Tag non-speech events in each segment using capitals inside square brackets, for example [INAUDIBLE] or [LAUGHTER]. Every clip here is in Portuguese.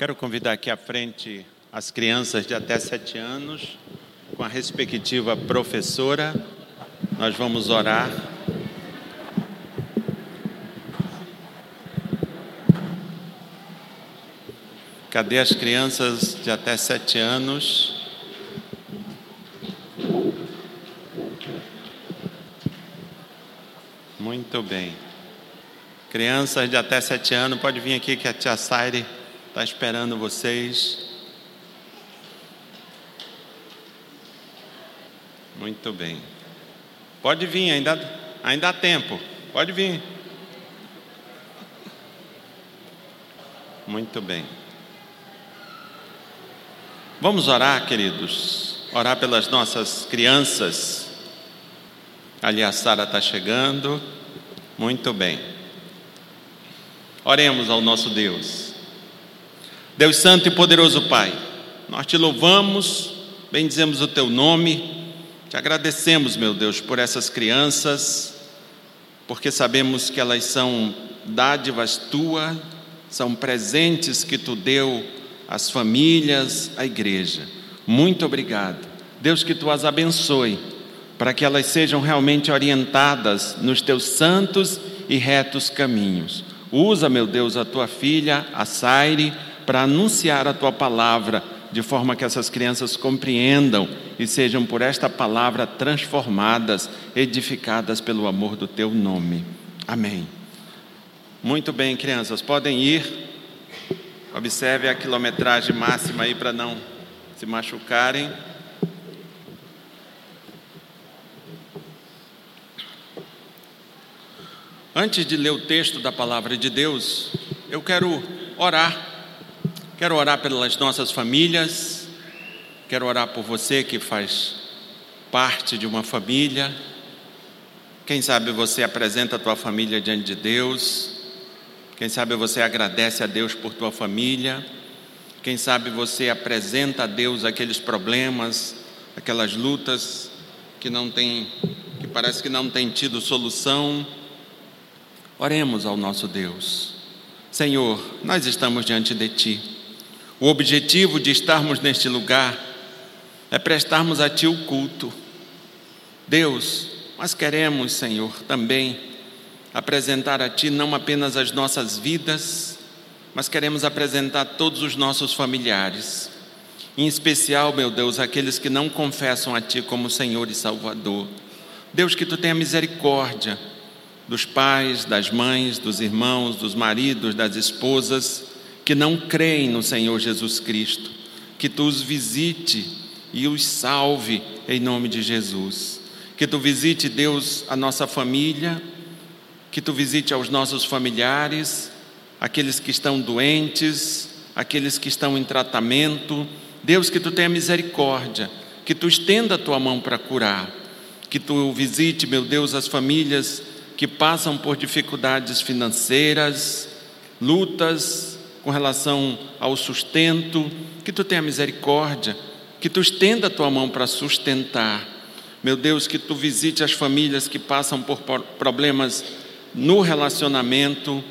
Quero convidar aqui à frente as crianças de até sete anos, com a respectiva professora. Nós vamos orar. Cadê as crianças de até sete anos? Muito bem. Crianças de até sete anos, pode vir aqui que a tia Saire está esperando vocês. Muito bem. Pode vir, ainda, ainda há tempo. Pode vir. Muito bem. Vamos orar, queridos. Orar pelas nossas crianças. Ali a Sara está chegando. Muito bem. Oremos ao nosso Deus. Deus Santo e Poderoso Pai, nós te louvamos, bendizemos o teu nome, te agradecemos, meu Deus, por essas crianças, porque sabemos que elas são dádivas tua, são presentes que tu deu às famílias, à igreja. Muito obrigado. Deus, que tu as abençoe, para que elas sejam realmente orientadas nos teus santos e retos caminhos. Usa, meu Deus, a tua filha, a Saire, para anunciar a tua palavra, de forma que essas crianças compreendam e sejam por esta palavra transformadas, edificadas pelo amor do teu nome. Amém. Muito bem, crianças, podem ir. Observe a quilometragem máxima aí para não se machucarem. Antes de ler o texto da palavra de Deus, eu quero orar Quero orar pelas nossas famílias, quero orar por você que faz parte de uma família. Quem sabe você apresenta a tua família diante de Deus. Quem sabe você agradece a Deus por tua família. Quem sabe você apresenta a Deus aqueles problemas, aquelas lutas que não tem, que parece que não tem tido solução. Oremos ao nosso Deus. Senhor, nós estamos diante de ti. O objetivo de estarmos neste lugar é prestarmos a Ti o culto. Deus, nós queremos, Senhor, também apresentar a Ti não apenas as nossas vidas, mas queremos apresentar todos os nossos familiares, em especial, meu Deus, aqueles que não confessam a Ti como Senhor e Salvador. Deus, que Tu tenha misericórdia dos pais, das mães, dos irmãos, dos maridos, das esposas que não creem no Senhor Jesus Cristo, que tu os visite e os salve em nome de Jesus. Que tu visite, Deus, a nossa família, que tu visite aos nossos familiares, aqueles que estão doentes, aqueles que estão em tratamento. Deus, que tu tenha misericórdia, que tu estenda a tua mão para curar, que tu visite, meu Deus, as famílias que passam por dificuldades financeiras, lutas, com relação ao sustento, que tu tenha misericórdia, que tu estenda a tua mão para sustentar. Meu Deus, que tu visite as famílias que passam por problemas no relacionamento.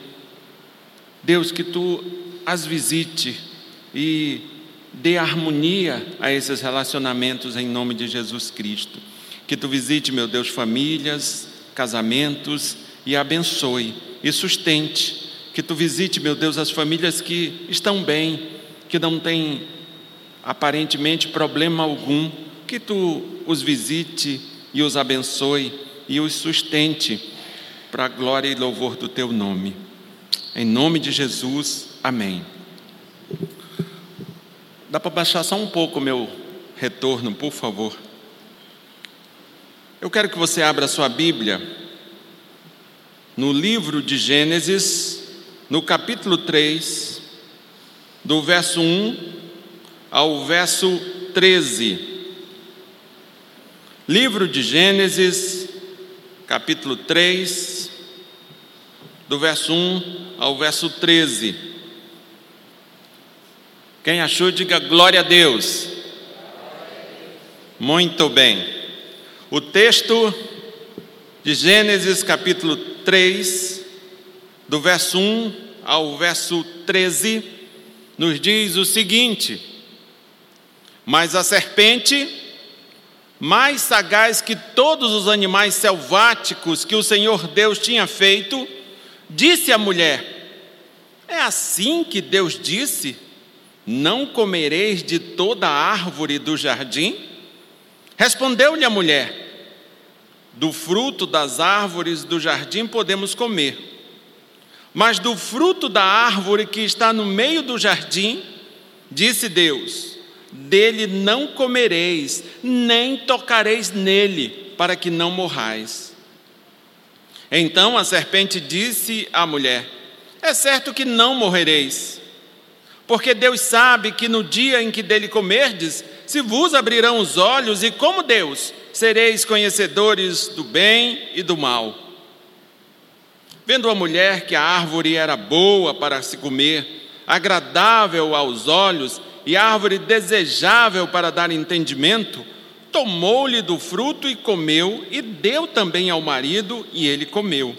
Deus, que tu as visite e dê harmonia a esses relacionamentos em nome de Jesus Cristo. Que tu visite, meu Deus, famílias, casamentos e abençoe e sustente que tu visite, meu Deus, as famílias que estão bem, que não têm aparentemente problema algum, que tu os visite e os abençoe e os sustente para a glória e louvor do teu nome. Em nome de Jesus, amém. Dá para baixar só um pouco o meu retorno, por favor. Eu quero que você abra sua Bíblia no livro de Gênesis, no capítulo 3, do verso 1 ao verso 13. Livro de Gênesis, capítulo 3, do verso 1 ao verso 13. Quem achou, diga glória a Deus. Muito bem. O texto de Gênesis, capítulo 3, do verso 1 ao verso 13, nos diz o seguinte: Mas a serpente, mais sagaz que todos os animais selváticos que o Senhor Deus tinha feito, disse à mulher: É assim que Deus disse: Não comereis de toda árvore do jardim? Respondeu-lhe a mulher: Do fruto das árvores do jardim podemos comer mas do fruto da árvore que está no meio do jardim, disse Deus: dele não comereis, nem tocareis nele, para que não morrais. Então a serpente disse à mulher: É certo que não morrereis, porque Deus sabe que no dia em que dele comerdes, se vos abrirão os olhos, e como Deus, sereis conhecedores do bem e do mal. Vendo a mulher que a árvore era boa para se comer, agradável aos olhos e árvore desejável para dar entendimento, tomou-lhe do fruto e comeu, e deu também ao marido, e ele comeu.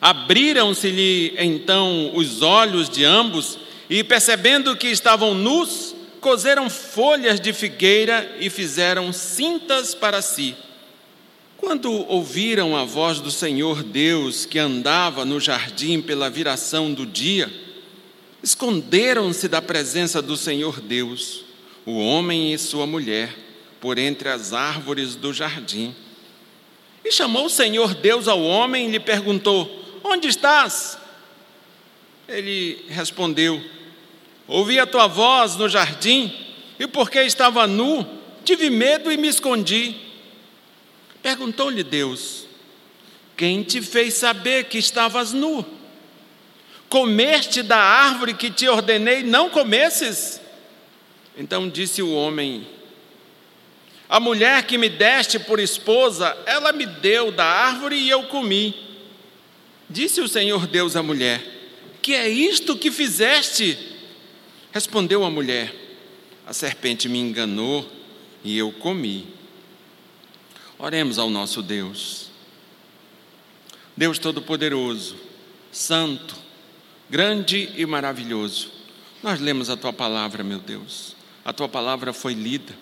Abriram-se-lhe então os olhos de ambos, e percebendo que estavam nus, coseram folhas de figueira e fizeram cintas para si. Quando ouviram a voz do Senhor Deus que andava no jardim pela viração do dia, esconderam-se da presença do Senhor Deus, o homem e sua mulher, por entre as árvores do jardim. E chamou o Senhor Deus ao homem e lhe perguntou: Onde estás? Ele respondeu: Ouvi a tua voz no jardim, e porque estava nu, tive medo e me escondi. Perguntou-lhe Deus: Quem te fez saber que estavas nu? Comeste da árvore que te ordenei não comesses? Então disse o homem: A mulher que me deste por esposa, ela me deu da árvore e eu comi. Disse o Senhor Deus à mulher: Que é isto que fizeste? Respondeu a mulher: A serpente me enganou e eu comi. Oremos ao nosso Deus. Deus Todo-Poderoso, Santo, grande e maravilhoso. Nós lemos a tua palavra, meu Deus. A tua palavra foi lida.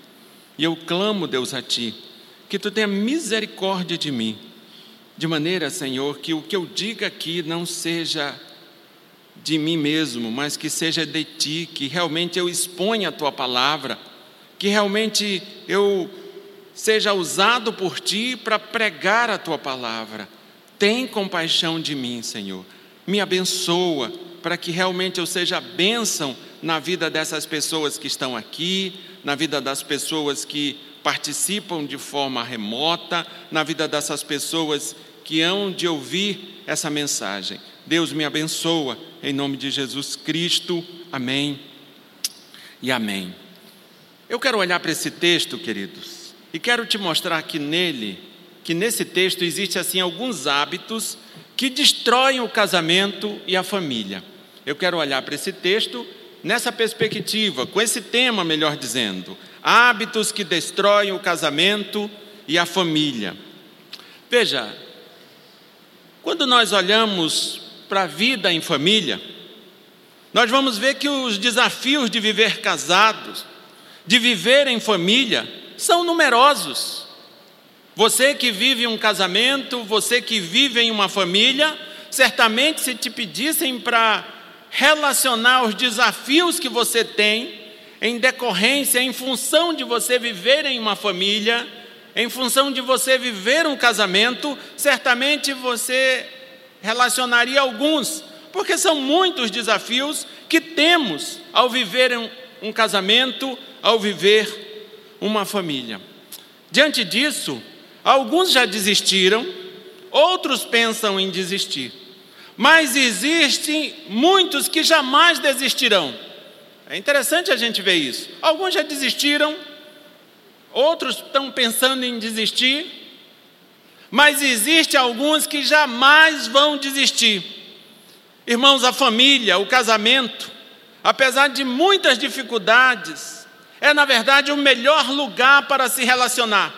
E eu clamo, Deus, a ti, que tu tenha misericórdia de mim, de maneira, Senhor, que o que eu diga aqui não seja de mim mesmo, mas que seja de ti, que realmente eu exponha a tua palavra, que realmente eu seja usado por ti para pregar a tua palavra. Tem compaixão de mim, Senhor. Me abençoa para que realmente eu seja bênção na vida dessas pessoas que estão aqui, na vida das pessoas que participam de forma remota, na vida dessas pessoas que hão de ouvir essa mensagem. Deus me abençoa, em nome de Jesus Cristo. Amém e amém. Eu quero olhar para esse texto, queridos, e quero te mostrar que nele, que nesse texto existe assim alguns hábitos que destroem o casamento e a família. Eu quero olhar para esse texto nessa perspectiva, com esse tema, melhor dizendo, hábitos que destroem o casamento e a família. Veja, quando nós olhamos para a vida em família, nós vamos ver que os desafios de viver casados, de viver em família, são numerosos. Você que vive um casamento, você que vive em uma família, certamente se te pedissem para relacionar os desafios que você tem em decorrência, em função de você viver em uma família, em função de você viver um casamento, certamente você relacionaria alguns, porque são muitos desafios que temos ao viver um, casamento, ao viver uma família. Diante disso, alguns já desistiram, outros pensam em desistir. Mas existem muitos que jamais desistirão. É interessante a gente ver isso. Alguns já desistiram, outros estão pensando em desistir, mas existe alguns que jamais vão desistir. Irmãos, a família, o casamento, apesar de muitas dificuldades, é, na verdade, o melhor lugar para se relacionar.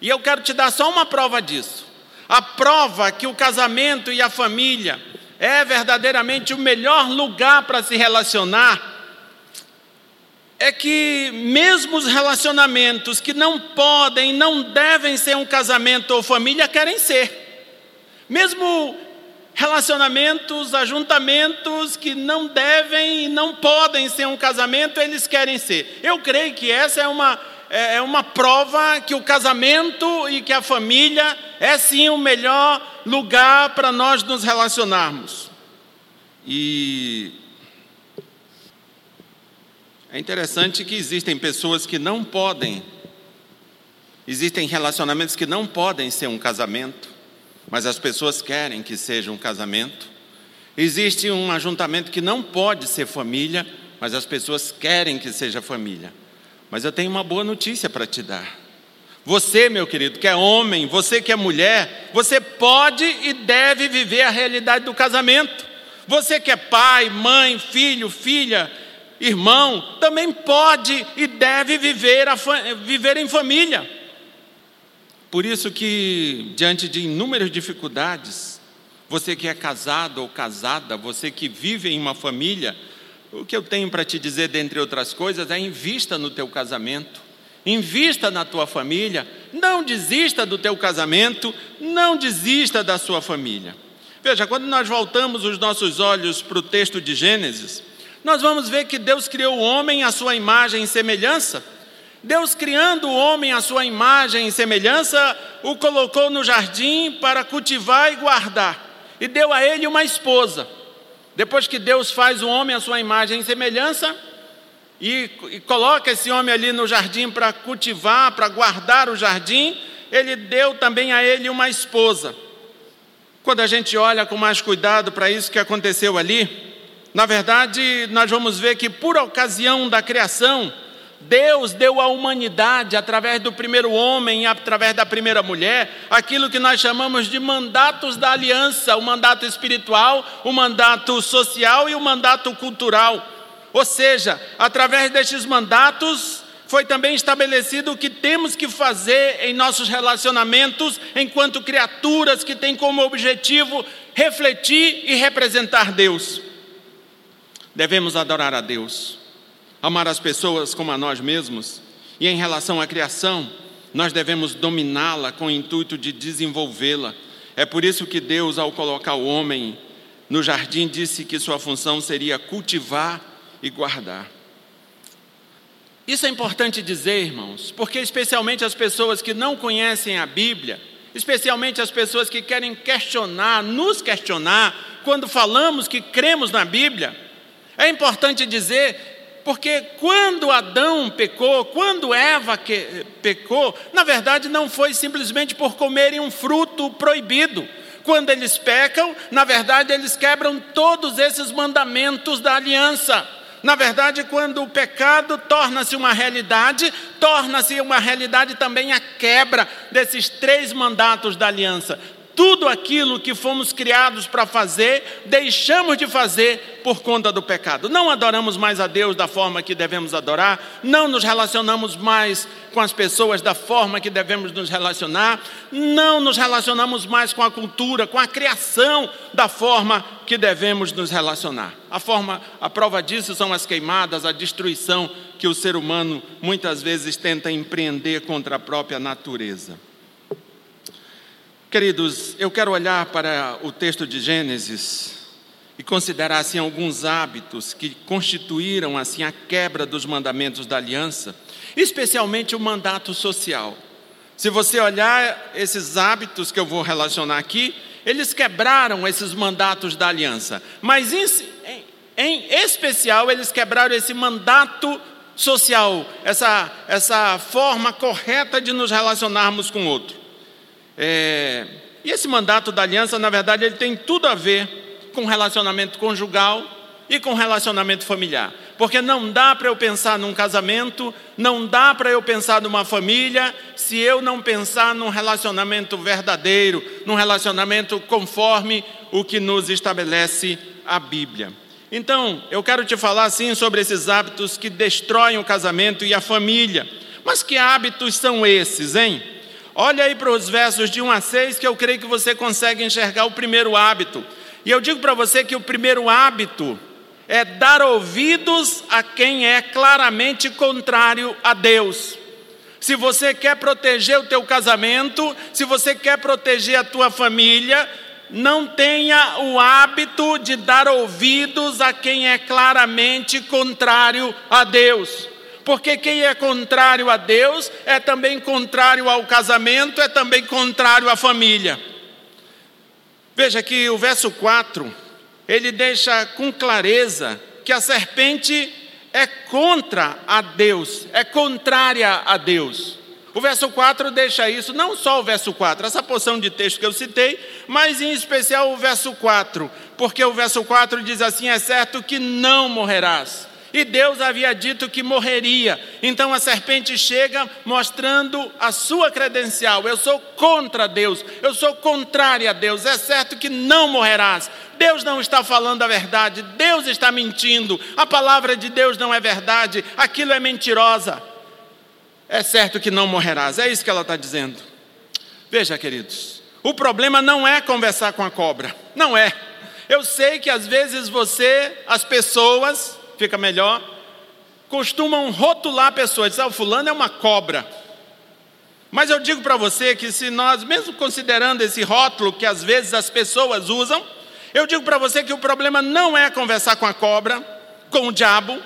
E eu quero te dar só uma prova disso. A prova que o casamento e a família é verdadeiramente o melhor lugar para se relacionar, é que mesmo os relacionamentos que não podem, não devem ser um casamento ou família, querem ser. Mesmo relacionamentos, ajuntamentos que não devem e não podem ser um casamento, eles querem ser. Eu creio que essa é uma, é, é uma prova que o casamento e que a família é sim o melhor lugar para nós nos relacionarmos. E é interessante que existem pessoas que não podem, existem relacionamentos que não podem ser um casamento mas as pessoas querem que seja um casamento. Existe um ajuntamento que não pode ser família, mas as pessoas querem que seja família. Mas eu tenho uma boa notícia para te dar. Você, meu querido, que é homem, você que é mulher, você pode e deve viver a realidade do casamento. Você que é pai, mãe, filho, filha, irmão, também pode e deve viver, a, viver em família. Por isso que, diante de inúmeras dificuldades, você que é casado ou casada, você que vive em uma família, o que eu tenho para te dizer, dentre outras coisas, é invista no teu casamento, invista na tua família, não desista do teu casamento, não desista da sua família. Veja, quando nós voltamos os nossos olhos para o texto de Gênesis, nós vamos ver que Deus criou o homem à sua imagem e semelhança. Deus, criando o homem à sua imagem e semelhança, o colocou no jardim para cultivar e guardar, e deu a ele uma esposa. Depois que Deus faz o homem à sua imagem e semelhança, e, e coloca esse homem ali no jardim para cultivar, para guardar o jardim, ele deu também a ele uma esposa. Quando a gente olha com mais cuidado para isso que aconteceu ali, na verdade, nós vamos ver que por ocasião da criação, Deus deu à humanidade, através do primeiro homem e através da primeira mulher, aquilo que nós chamamos de mandatos da aliança: o mandato espiritual, o mandato social e o mandato cultural. Ou seja, através destes mandatos, foi também estabelecido o que temos que fazer em nossos relacionamentos, enquanto criaturas que têm como objetivo refletir e representar Deus. Devemos adorar a Deus amar as pessoas como a nós mesmos, e em relação à criação, nós devemos dominá-la com o intuito de desenvolvê-la. É por isso que Deus, ao colocar o homem no jardim, disse que sua função seria cultivar e guardar. Isso é importante dizer, irmãos, porque especialmente as pessoas que não conhecem a Bíblia, especialmente as pessoas que querem questionar, nos questionar, quando falamos que cremos na Bíblia, é importante dizer porque quando Adão pecou, quando Eva pecou, na verdade não foi simplesmente por comerem um fruto proibido. Quando eles pecam, na verdade eles quebram todos esses mandamentos da aliança. Na verdade, quando o pecado torna-se uma realidade, torna-se uma realidade também a quebra desses três mandatos da aliança tudo aquilo que fomos criados para fazer, deixamos de fazer por conta do pecado. Não adoramos mais a Deus da forma que devemos adorar, não nos relacionamos mais com as pessoas da forma que devemos nos relacionar, não nos relacionamos mais com a cultura, com a criação da forma que devemos nos relacionar. A forma, a prova disso são as queimadas, a destruição que o ser humano muitas vezes tenta empreender contra a própria natureza. Queridos, eu quero olhar para o texto de Gênesis e considerar assim alguns hábitos que constituíram assim a quebra dos mandamentos da aliança, especialmente o mandato social. Se você olhar esses hábitos que eu vou relacionar aqui, eles quebraram esses mandatos da aliança, mas em, em, especial eles quebraram esse mandato social, essa, essa forma correta de nos relacionarmos com o outro. É, e esse mandato da aliança, na verdade, ele tem tudo a ver com relacionamento conjugal e com relacionamento familiar. Porque não dá para eu pensar num casamento, não dá para eu pensar numa família, se eu não pensar num relacionamento verdadeiro, num relacionamento conforme o que nos estabelece a Bíblia. Então, eu quero te falar assim sobre esses hábitos que destroem o casamento e a família. Mas que hábitos são esses, hein? Olha aí para os versos de 1 a 6 que eu creio que você consegue enxergar o primeiro hábito. E eu digo para você que o primeiro hábito é dar ouvidos a quem é claramente contrário a Deus. Se você quer proteger o teu casamento, se você quer proteger a tua família, não tenha o hábito de dar ouvidos a quem é claramente contrário a Deus. Porque quem é contrário a Deus é também contrário ao casamento, é também contrário à família. Veja que o verso 4, ele deixa com clareza que a serpente é contra a Deus, é contrária a Deus. O verso 4 deixa isso, não só o verso 4, essa porção de texto que eu citei, mas em especial o verso 4, porque o verso 4 diz assim: É certo que não morrerás. E Deus havia dito que morreria. Então a serpente chega mostrando a sua credencial. Eu sou contra Deus, eu sou contrária a Deus. É certo que não morrerás. Deus não está falando a verdade, Deus está mentindo. A palavra de Deus não é verdade, aquilo é mentirosa é certo que não morrerás. É isso que ela está dizendo. Veja, queridos, o problema não é conversar com a cobra, não é. Eu sei que às vezes você, as pessoas, fica melhor, costumam rotular pessoas, dizer, ah, o fulano é uma cobra. Mas eu digo para você que se nós, mesmo considerando esse rótulo que às vezes as pessoas usam, eu digo para você que o problema não é conversar com a cobra, com o diabo,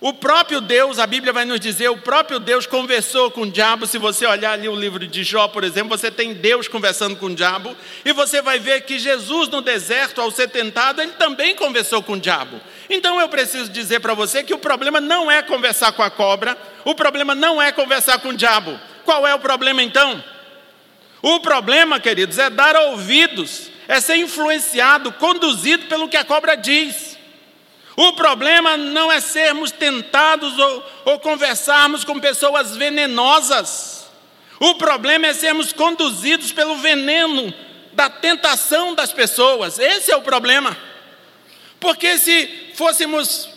o próprio Deus, a Bíblia vai nos dizer, o próprio Deus conversou com o diabo. Se você olhar ali o livro de Jó, por exemplo, você tem Deus conversando com o diabo, e você vai ver que Jesus no deserto, ao ser tentado, ele também conversou com o diabo. Então eu preciso dizer para você que o problema não é conversar com a cobra, o problema não é conversar com o diabo. Qual é o problema então? O problema, queridos, é dar ouvidos, é ser influenciado, conduzido pelo que a cobra diz. O problema não é sermos tentados ou, ou conversarmos com pessoas venenosas. O problema é sermos conduzidos pelo veneno da tentação das pessoas. Esse é o problema. Porque se fôssemos,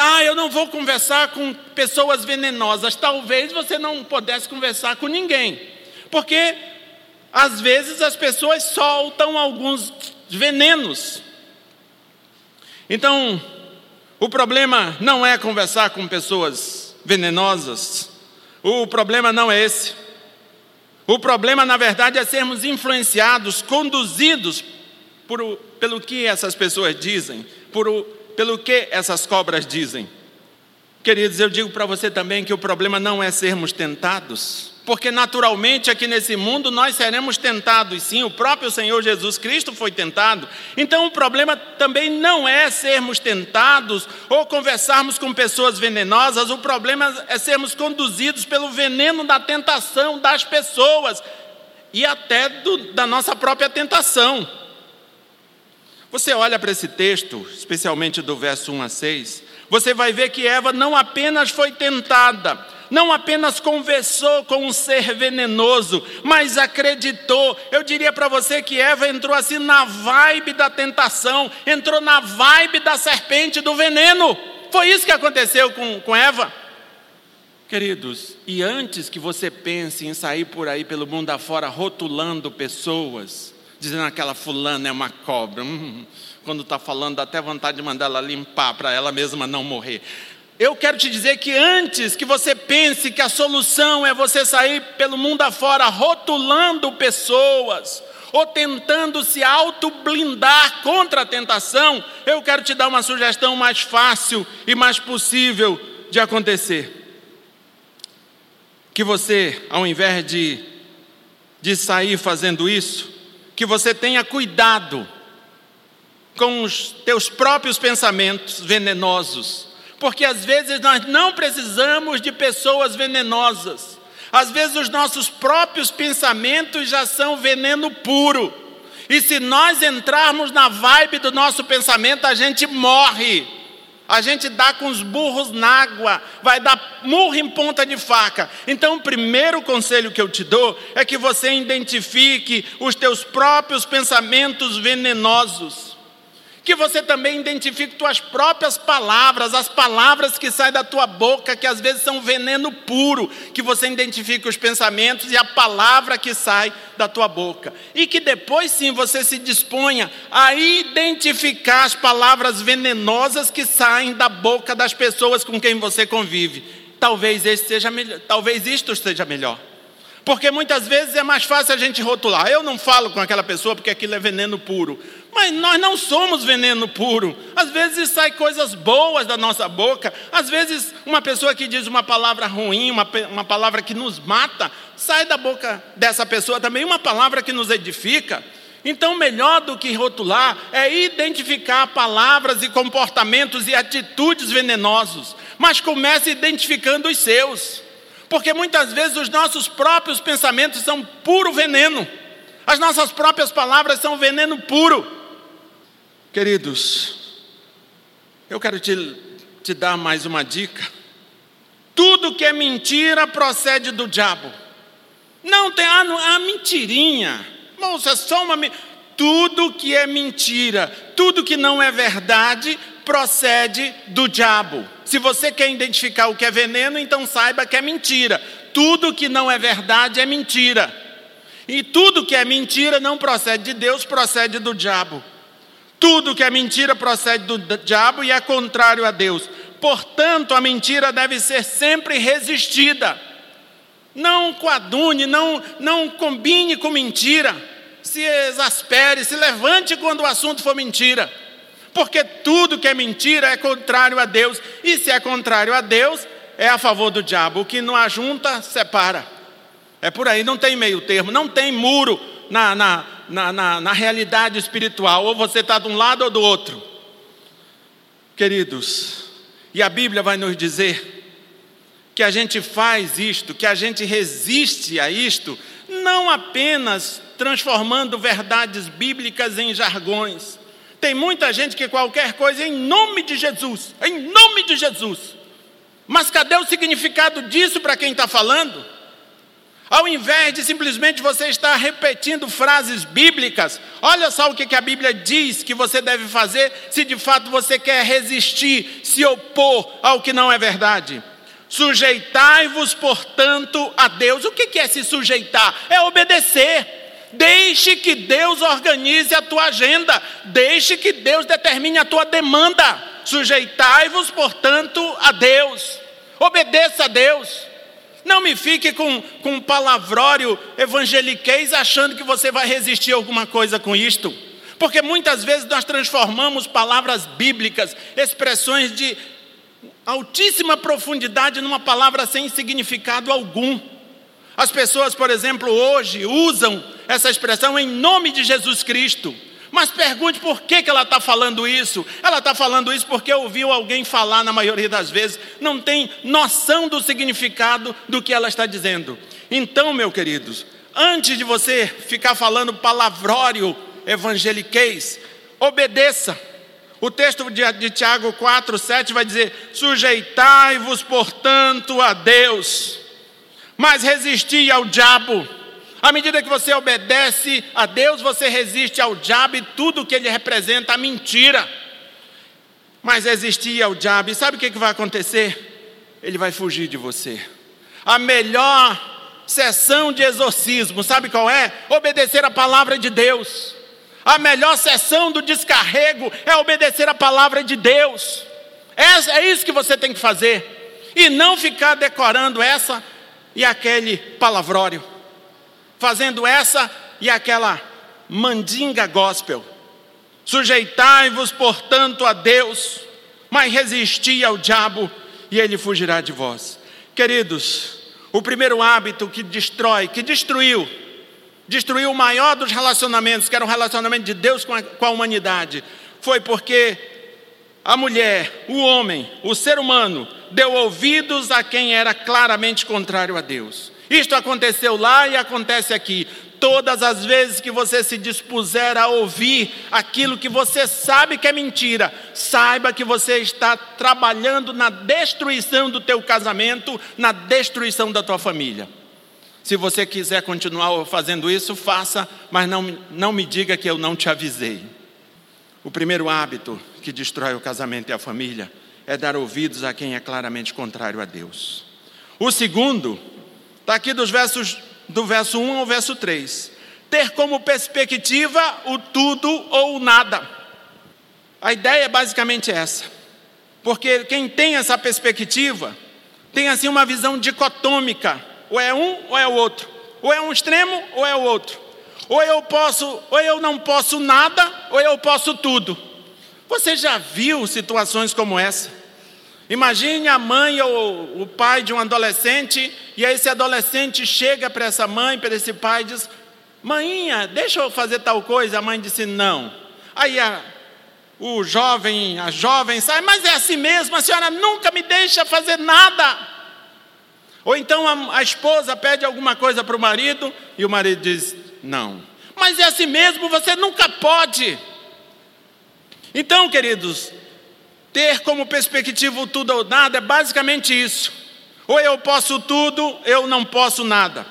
ah, eu não vou conversar com pessoas venenosas, talvez você não pudesse conversar com ninguém. Porque às vezes as pessoas soltam alguns venenos. Então, o problema não é conversar com pessoas venenosas, o problema não é esse. O problema, na verdade, é sermos influenciados, conduzidos por, pelo que essas pessoas dizem, por, pelo que essas cobras dizem. Queridos, eu digo para você também que o problema não é sermos tentados, porque naturalmente aqui nesse mundo nós seremos tentados, sim, o próprio Senhor Jesus Cristo foi tentado. Então o problema também não é sermos tentados ou conversarmos com pessoas venenosas, o problema é sermos conduzidos pelo veneno da tentação das pessoas e até do, da nossa própria tentação. Você olha para esse texto, especialmente do verso 1 a 6, você vai ver que Eva não apenas foi tentada, não apenas conversou com um ser venenoso, mas acreditou. Eu diria para você que Eva entrou assim na vibe da tentação, entrou na vibe da serpente, do veneno. Foi isso que aconteceu com, com Eva. Queridos, e antes que você pense em sair por aí pelo mundo afora rotulando pessoas, dizendo aquela fulana é uma cobra, hum, quando está falando dá até vontade de mandar ela limpar para ela mesma não morrer. Eu quero te dizer que antes que você pense que a solução é você sair pelo mundo afora rotulando pessoas, ou tentando se auto-blindar contra a tentação, eu quero te dar uma sugestão mais fácil e mais possível de acontecer. Que você, ao invés de, de sair fazendo isso, que você tenha cuidado com os teus próprios pensamentos venenosos porque às vezes nós não precisamos de pessoas venenosas. Às vezes os nossos próprios pensamentos já são veneno puro. E se nós entrarmos na vibe do nosso pensamento, a gente morre. A gente dá com os burros na água, vai dar murro em ponta de faca. Então, o primeiro conselho que eu te dou é que você identifique os teus próprios pensamentos venenosos que você também identifique tuas próprias palavras, as palavras que saem da tua boca, que às vezes são veneno puro, que você identifique os pensamentos e a palavra que sai da tua boca. E que depois sim você se disponha a identificar as palavras venenosas que saem da boca das pessoas com quem você convive. Talvez esse seja melhor, talvez isto seja melhor. Porque muitas vezes é mais fácil a gente rotular. Eu não falo com aquela pessoa porque aquilo é veneno puro. Mas nós não somos veneno puro. Às vezes sai coisas boas da nossa boca. Às vezes uma pessoa que diz uma palavra ruim, uma, uma palavra que nos mata, sai da boca dessa pessoa também uma palavra que nos edifica. Então, melhor do que rotular é identificar palavras e comportamentos e atitudes venenosos. Mas comece identificando os seus. Porque muitas vezes os nossos próprios pensamentos são puro veneno, as nossas próprias palavras são veneno puro. Queridos, eu quero te, te dar mais uma dica. Tudo que é mentira procede do diabo. Não tem a, ah, a mentirinha. Moça, é só uma. Tudo que é mentira, tudo que não é verdade, procede do diabo. Se você quer identificar o que é veneno, então saiba que é mentira. Tudo que não é verdade é mentira. E tudo que é mentira não procede de Deus, procede do diabo. Tudo que é mentira procede do diabo e é contrário a Deus. Portanto, a mentira deve ser sempre resistida. Não coadune, não, não combine com mentira. Se exaspere, se levante quando o assunto for mentira porque tudo que é mentira é contrário a Deus, e se é contrário a Deus, é a favor do diabo. O que não ajunta, separa. É por aí, não tem meio termo, não tem muro na, na, na, na, na realidade espiritual, ou você está de um lado ou do outro. Queridos, e a Bíblia vai nos dizer que a gente faz isto, que a gente resiste a isto, não apenas transformando verdades bíblicas em jargões, tem muita gente que qualquer coisa em nome de Jesus, em nome de Jesus. Mas cadê o significado disso para quem está falando? Ao invés de simplesmente você estar repetindo frases bíblicas, olha só o que a Bíblia diz que você deve fazer se de fato você quer resistir, se opor ao que não é verdade. Sujeitai-vos, portanto, a Deus. O que é se sujeitar? É obedecer. Deixe que Deus organize a tua agenda, deixe que Deus determine a tua demanda. Sujeitai-vos, portanto, a Deus, obedeça a Deus. Não me fique com, com um palavrório evangeliquez achando que você vai resistir alguma coisa com isto. Porque muitas vezes nós transformamos palavras bíblicas, expressões de altíssima profundidade, numa palavra sem significado algum. As pessoas, por exemplo, hoje usam essa expressão em nome de Jesus Cristo. Mas pergunte por que, que ela está falando isso. Ela está falando isso porque ouviu alguém falar, na maioria das vezes, não tem noção do significado do que ela está dizendo. Então, meus queridos, antes de você ficar falando palavrório evangeliquez, obedeça. O texto de, de Tiago 4, 7 vai dizer: Sujeitai-vos, portanto, a Deus mas resisti ao diabo. À medida que você obedece a Deus, você resiste ao diabo e tudo que ele representa, a mentira. Mas resistir ao diabo, e sabe o que vai acontecer? Ele vai fugir de você. A melhor sessão de exorcismo, sabe qual é? Obedecer a palavra de Deus. A melhor sessão do descarrego é obedecer a palavra de Deus. É, é isso que você tem que fazer. E não ficar decorando essa e aquele palavrório, fazendo essa e aquela mandinga gospel. Sujeitai-vos, portanto, a Deus, mas resisti ao diabo e ele fugirá de vós. Queridos, o primeiro hábito que destrói, que destruiu, destruiu o maior dos relacionamentos, que era o relacionamento de Deus com a, com a humanidade, foi porque a mulher, o homem, o ser humano, deu ouvidos a quem era claramente contrário a Deus. Isto aconteceu lá e acontece aqui. Todas as vezes que você se dispuser a ouvir aquilo que você sabe que é mentira, saiba que você está trabalhando na destruição do teu casamento, na destruição da tua família. Se você quiser continuar fazendo isso, faça, mas não, não me diga que eu não te avisei. O primeiro hábito que destrói o casamento e a família é dar ouvidos a quem é claramente contrário a Deus. O segundo, está aqui dos versos, do verso 1 ao verso 3. Ter como perspectiva o tudo ou o nada. A ideia é basicamente essa. Porque quem tem essa perspectiva tem assim uma visão dicotômica, ou é um ou é o outro, ou é um extremo ou é o outro. Ou eu posso, ou eu não posso nada, ou eu posso tudo. Você já viu situações como essa? Imagine a mãe ou o pai de um adolescente, e aí esse adolescente chega para essa mãe, para esse pai e diz: Mãinha, deixa eu fazer tal coisa. A mãe disse: Não. Aí a, o jovem, a jovem sai, mas é assim mesmo, a senhora nunca me deixa fazer nada. Ou então a, a esposa pede alguma coisa para o marido e o marido diz: Não. Mas é assim mesmo, você nunca pode. Então, queridos, ter como perspectiva o tudo ou nada é basicamente isso. Ou eu posso tudo, eu não posso nada.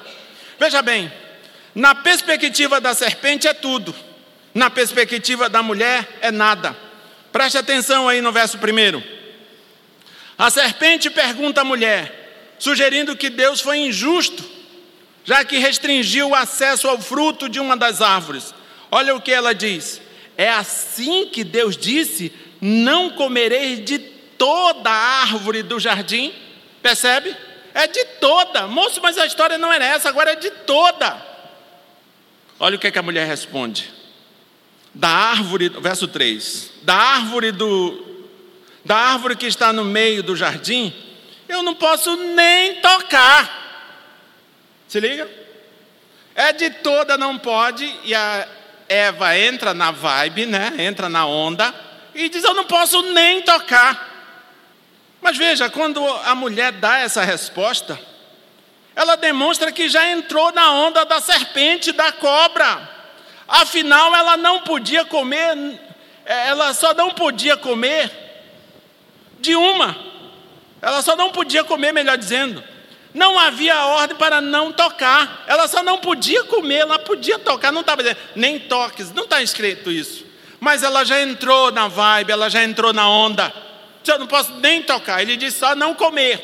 Veja bem, na perspectiva da serpente é tudo, na perspectiva da mulher é nada. Preste atenção aí no verso primeiro. A serpente pergunta à mulher, sugerindo que Deus foi injusto, já que restringiu o acesso ao fruto de uma das árvores. Olha o que ela diz: É assim que Deus disse não comereis de toda a árvore do jardim. Percebe? É de toda. Moço, mas a história não era essa, agora é de toda. Olha o que, é que a mulher responde. Da árvore, verso 3. Da árvore do da árvore que está no meio do jardim, eu não posso nem tocar. Se liga? É de toda não pode e a Eva entra na vibe, né? Entra na onda e diz: Eu não posso nem tocar. Mas veja, quando a mulher dá essa resposta, ela demonstra que já entrou na onda da serpente, da cobra. Afinal, ela não podia comer, ela só não podia comer de uma. Ela só não podia comer, melhor dizendo. Não havia ordem para não tocar. Ela só não podia comer, ela podia tocar. Não estava dizendo, nem toques, não está escrito isso mas ela já entrou na vibe, ela já entrou na onda. Eu não posso nem tocar. Ele disse só não comer.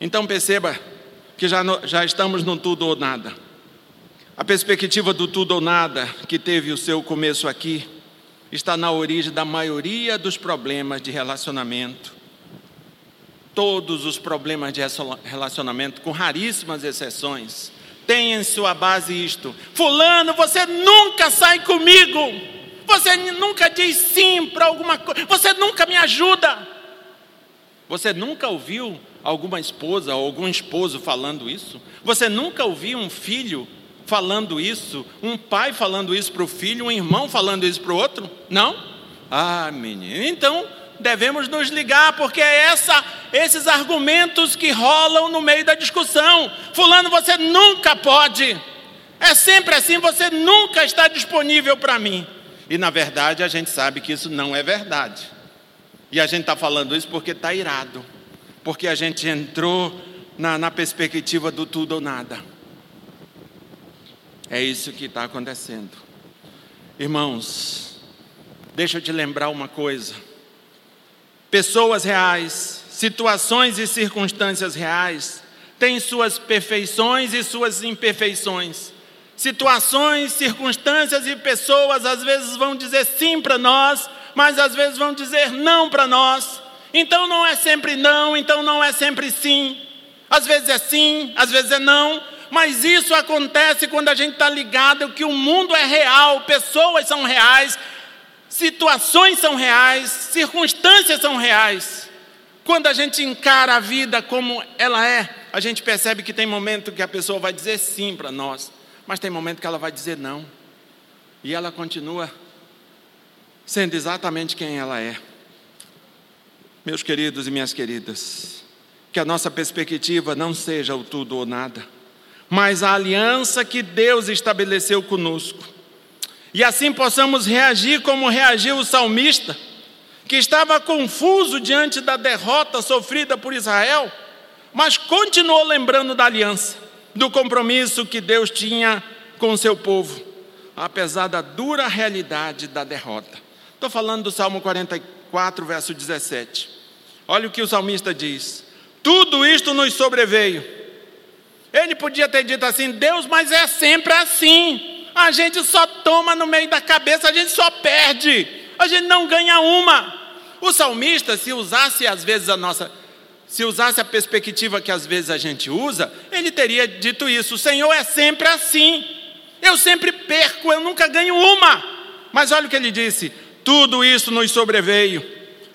Então perceba que já, já estamos no tudo ou nada. A perspectiva do tudo ou nada, que teve o seu começo aqui, está na origem da maioria dos problemas de relacionamento. Todos os problemas de relacionamento, com raríssimas exceções, têm em sua base isto: Fulano, você nunca sai comigo. Você nunca diz sim para alguma coisa. Você nunca me ajuda. Você nunca ouviu alguma esposa ou algum esposo falando isso? Você nunca ouviu um filho falando isso? Um pai falando isso para o filho? Um irmão falando isso para o outro? Não? Ah, menino. Então devemos nos ligar, porque é essa, esses argumentos que rolam no meio da discussão. Fulano, você nunca pode. É sempre assim, você nunca está disponível para mim. E na verdade a gente sabe que isso não é verdade. E a gente está falando isso porque está irado, porque a gente entrou na, na perspectiva do tudo ou nada. É isso que está acontecendo. Irmãos, deixa eu te lembrar uma coisa. Pessoas reais, situações e circunstâncias reais têm suas perfeições e suas imperfeições. Situações, circunstâncias e pessoas às vezes vão dizer sim para nós, mas às vezes vão dizer não para nós. Então não é sempre não, então não é sempre sim. Às vezes é sim, às vezes é não, mas isso acontece quando a gente está ligado que o mundo é real, pessoas são reais, situações são reais, circunstâncias são reais. Quando a gente encara a vida como ela é, a gente percebe que tem momento que a pessoa vai dizer sim para nós. Mas tem momento que ela vai dizer não. E ela continua sendo exatamente quem ela é. Meus queridos e minhas queridas, que a nossa perspectiva não seja o tudo ou nada, mas a aliança que Deus estabeleceu conosco. E assim possamos reagir como reagiu o salmista, que estava confuso diante da derrota sofrida por Israel, mas continuou lembrando da aliança do compromisso que Deus tinha com o seu povo, apesar da dura realidade da derrota. Estou falando do Salmo 44, verso 17. Olha o que o salmista diz: Tudo isto nos sobreveio. Ele podia ter dito assim: Deus, mas é sempre assim. A gente só toma no meio da cabeça, a gente só perde, a gente não ganha uma. O salmista, se usasse às vezes a nossa, se usasse a perspectiva que às vezes a gente usa, ele teria dito isso: o Senhor é sempre assim. Eu sempre perco, eu nunca ganho uma. Mas olha o que ele disse: tudo isso nos sobreveio.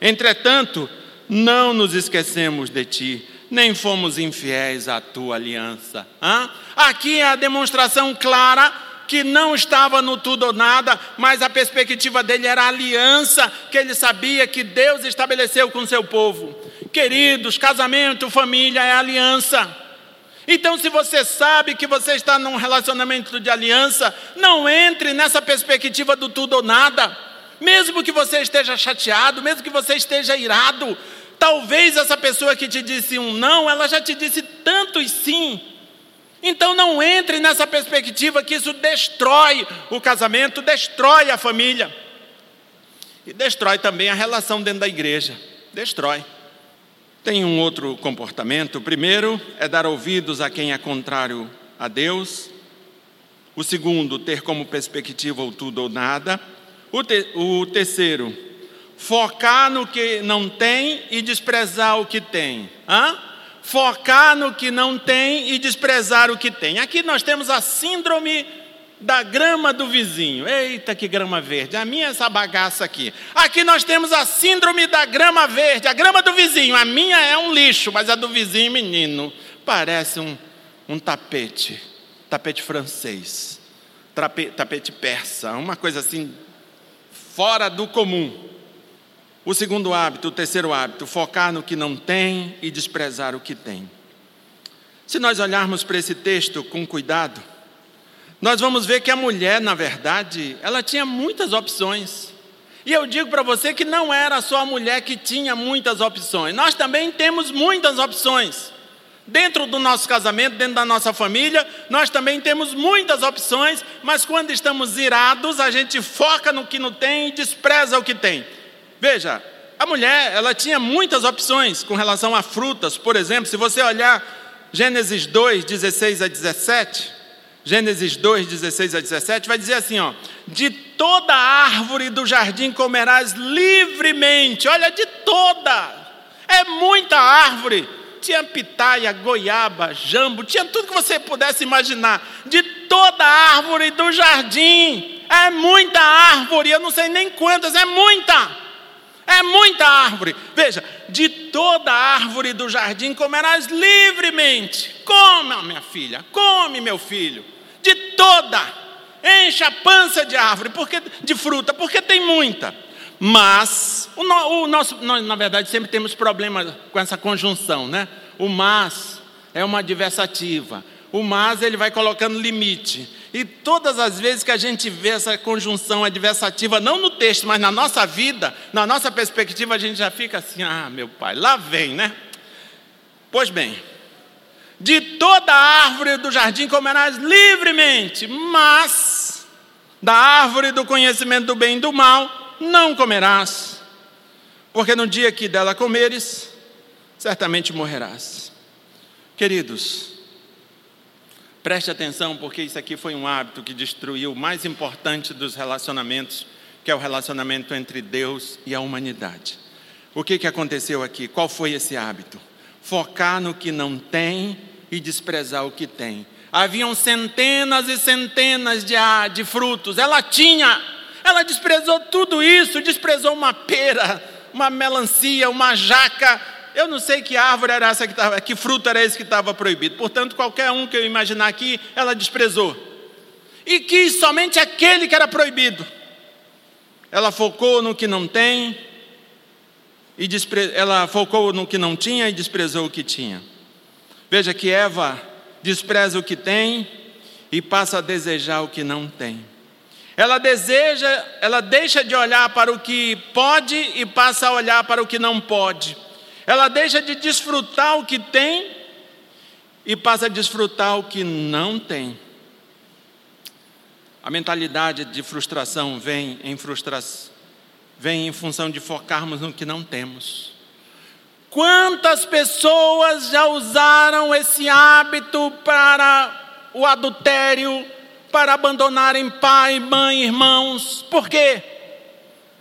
Entretanto, não nos esquecemos de ti, nem fomos infiéis à tua aliança. Hã? Aqui é a demonstração clara que não estava no tudo ou nada, mas a perspectiva dele era a aliança que ele sabia que Deus estabeleceu com seu povo. Queridos, casamento, família é aliança. Então, se você sabe que você está num relacionamento de aliança, não entre nessa perspectiva do tudo ou nada. Mesmo que você esteja chateado, mesmo que você esteja irado, talvez essa pessoa que te disse um não, ela já te disse tantos sim. Então não entre nessa perspectiva que isso destrói o casamento, destrói a família. E destrói também a relação dentro da igreja. Destrói. Tem um outro comportamento. O primeiro é dar ouvidos a quem é contrário a Deus. O segundo, ter como perspectiva o tudo ou nada. O, te, o terceiro, focar no que não tem e desprezar o que tem. Hã? Focar no que não tem e desprezar o que tem. Aqui nós temos a síndrome da grama do vizinho. Eita, que grama verde. A minha é essa bagaça aqui. Aqui nós temos a síndrome da grama verde, a grama do vizinho. A minha é um lixo, mas a do vizinho, menino, parece um, um tapete. Tapete francês. tapete persa. Uma coisa assim fora do comum. O segundo hábito, o terceiro hábito, focar no que não tem e desprezar o que tem. Se nós olharmos para esse texto com cuidado, nós vamos ver que a mulher, na verdade, ela tinha muitas opções. E eu digo para você que não era só a mulher que tinha muitas opções, nós também temos muitas opções. Dentro do nosso casamento, dentro da nossa família, nós também temos muitas opções, mas quando estamos irados, a gente foca no que não tem e despreza o que tem. Veja, a mulher, ela tinha muitas opções com relação a frutas, por exemplo, se você olhar Gênesis 2, 16 a 17, Gênesis 2, 16 a 17, vai dizer assim: ó, de toda árvore do jardim comerás livremente, olha, de toda, é muita árvore. Tinha pitaia, goiaba, jambo, tinha tudo que você pudesse imaginar, de toda árvore do jardim. É muita árvore, eu não sei nem quantas, é muita. É muita árvore. Veja, de toda árvore do jardim comerás livremente. Come, minha filha, come, meu filho. De toda. Enche a pança de árvore, porque de fruta, porque tem muita. Mas, o, no, o nosso, nós, na verdade, sempre temos problemas com essa conjunção, né? O mas é uma adversativa. O mas ele vai colocando limite. E todas as vezes que a gente vê essa conjunção adversativa, não no texto, mas na nossa vida, na nossa perspectiva, a gente já fica assim: ah, meu pai, lá vem, né? Pois bem, de toda árvore do jardim comerás livremente, mas da árvore do conhecimento do bem e do mal não comerás, porque no dia que dela comeres, certamente morrerás. Queridos, preste atenção, porque isso aqui foi um hábito que destruiu o mais importante dos relacionamentos, que é o relacionamento entre Deus e a humanidade. O que, que aconteceu aqui? Qual foi esse hábito? Focar no que não tem e desprezar o que tem. Haviam centenas e centenas de, de frutos, ela tinha ela desprezou tudo isso, desprezou uma pera, uma melancia, uma jaca. Eu não sei que árvore era essa que estava, que fruto era esse que estava proibido. Portanto, qualquer um que eu imaginar aqui, ela desprezou. E quis somente aquele que era proibido. Ela focou no que não tem, e despre... ela focou no que não tinha e desprezou o que tinha. Veja que Eva despreza o que tem e passa a desejar o que não tem. Ela deseja, ela deixa de olhar para o que pode e passa a olhar para o que não pode. Ela deixa de desfrutar o que tem e passa a desfrutar o que não tem. A mentalidade de frustração vem em frustração. vem em função de focarmos no que não temos. Quantas pessoas já usaram esse hábito para o adultério, para abandonarem pai, mãe, irmãos? Por quê?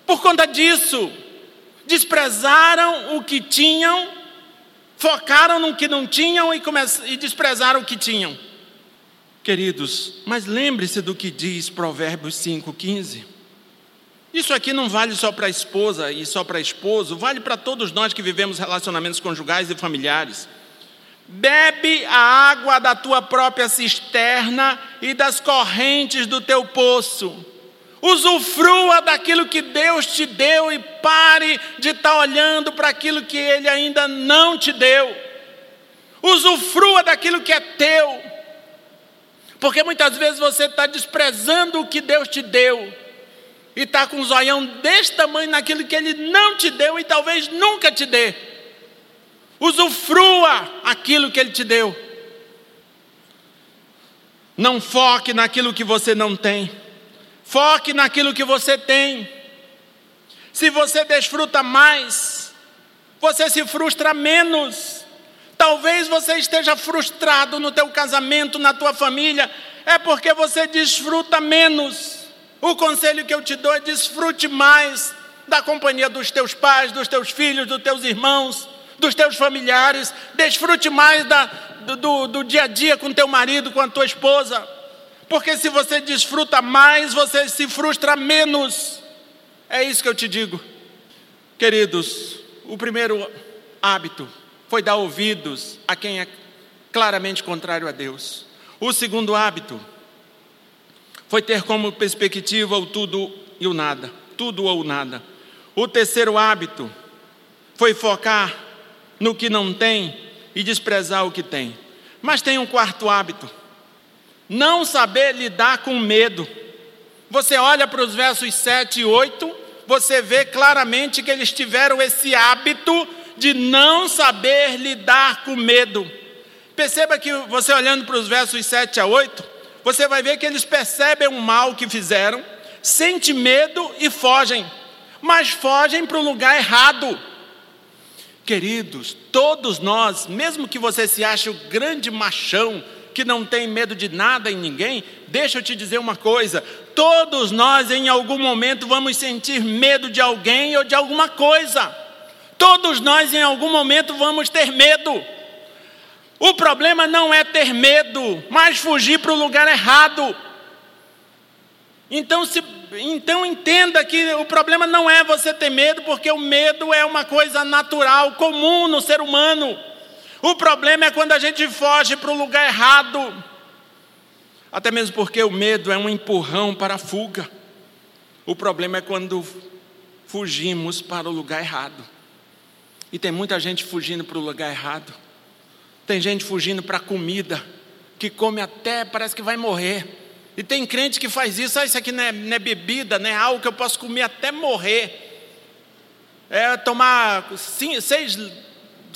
Por conta disso, desprezaram o que tinham, focaram no que não tinham e, e desprezaram o que tinham. Queridos, mas lembre-se do que diz Provérbios 5,15. Isso aqui não vale só para a esposa e só para esposo, vale para todos nós que vivemos relacionamentos conjugais e familiares. Bebe a água da tua própria cisterna e das correntes do teu poço. Usufrua daquilo que Deus te deu e pare de estar tá olhando para aquilo que Ele ainda não te deu. Usufrua daquilo que é teu, porque muitas vezes você está desprezando o que Deus te deu e está com um zoião desse tamanho naquilo que ele não te deu e talvez nunca te dê. Usufrua aquilo que ele te deu. Não foque naquilo que você não tem. Foque naquilo que você tem. Se você desfruta mais, você se frustra menos. Talvez você esteja frustrado no teu casamento, na tua família, é porque você desfruta menos. O conselho que eu te dou é desfrute mais da companhia dos teus pais, dos teus filhos, dos teus irmãos, dos teus familiares. Desfrute mais da, do, do dia a dia com teu marido, com a tua esposa. Porque se você desfruta mais, você se frustra menos. É isso que eu te digo. Queridos, o primeiro hábito foi dar ouvidos a quem é claramente contrário a Deus. O segundo hábito foi ter como perspectiva o tudo e o nada, tudo ou nada. O terceiro hábito foi focar no que não tem e desprezar o que tem. Mas tem um quarto hábito: não saber lidar com medo. Você olha para os versos 7 e 8, você vê claramente que eles tiveram esse hábito de não saber lidar com medo. Perceba que você olhando para os versos 7 a 8, você vai ver que eles percebem o mal que fizeram, sentem medo e fogem, mas fogem para o lugar errado. Queridos, todos nós, mesmo que você se ache o grande machão, que não tem medo de nada em ninguém, deixa eu te dizer uma coisa: todos nós em algum momento vamos sentir medo de alguém ou de alguma coisa. Todos nós em algum momento vamos ter medo. O problema não é ter medo, mas fugir para o lugar errado. Então, se, então entenda que o problema não é você ter medo, porque o medo é uma coisa natural, comum no ser humano. O problema é quando a gente foge para o lugar errado. Até mesmo porque o medo é um empurrão para a fuga. O problema é quando fugimos para o lugar errado. E tem muita gente fugindo para o lugar errado. Tem gente fugindo para comida, que come até, parece que vai morrer. E tem crente que faz isso, ah, isso aqui não é, não é bebida, não é algo que eu posso comer até morrer. É tomar cinco, seis,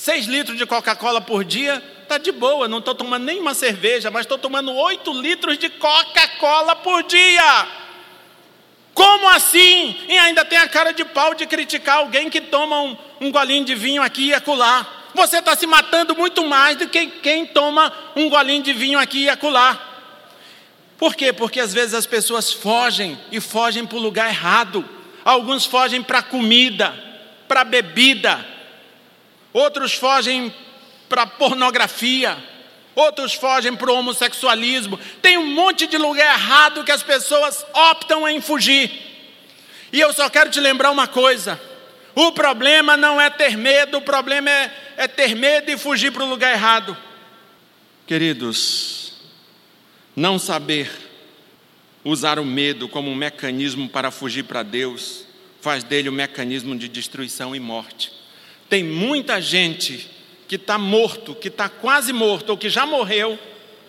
seis litros de Coca-Cola por dia, tá de boa, não estou tomando nenhuma cerveja, mas estou tomando oito litros de Coca-Cola por dia. Como assim? E ainda tem a cara de pau de criticar alguém que toma um, um golinho de vinho aqui e acolá você está se matando muito mais do que quem toma um golinho de vinho aqui e acolá. Por quê? Porque às vezes as pessoas fogem e fogem para o lugar errado. Alguns fogem para comida, para bebida, outros fogem para pornografia, outros fogem para o homossexualismo. Tem um monte de lugar errado que as pessoas optam em fugir. E eu só quero te lembrar uma coisa: o problema não é ter medo, o problema é, é ter medo e fugir para o lugar errado. Queridos, não saber usar o medo como um mecanismo para fugir para Deus faz dele um mecanismo de destruição e morte. Tem muita gente que está morto, que está quase morto ou que já morreu,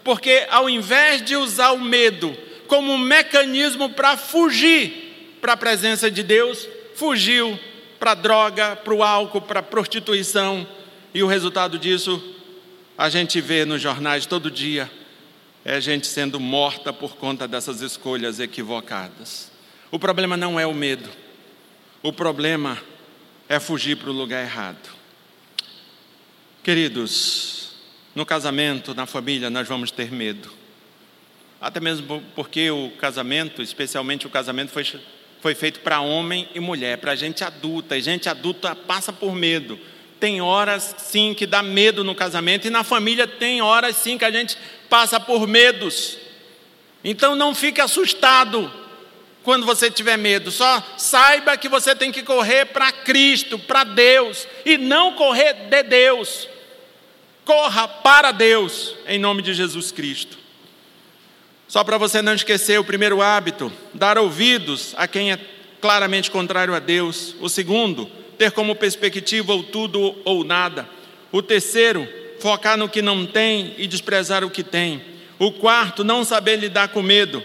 porque ao invés de usar o medo como um mecanismo para fugir para a presença de Deus, fugiu para a droga, para o álcool, para a prostituição, e o resultado disso a gente vê nos jornais todo dia: é gente sendo morta por conta dessas escolhas equivocadas. O problema não é o medo, O problema é fugir para o lugar errado. Queridos, no casamento, na família, nós vamos ter medo. Até mesmo porque o casamento, especialmente o casamento, foi, foi feito para homem e mulher, para gente adulta. E gente adulta passa por medo. Tem horas sim que dá medo no casamento, e na família tem horas sim que a gente passa por medos. Então não fique assustado quando você tiver medo, só saiba que você tem que correr para Cristo, para Deus, e não correr de Deus. Corra para Deus, em nome de Jesus Cristo. Só para você não esquecer, o primeiro hábito, dar ouvidos a quem é claramente contrário a Deus. O segundo, ter como perspectiva ou tudo ou nada. O terceiro, focar no que não tem e desprezar o que tem. O quarto, não saber lidar com medo.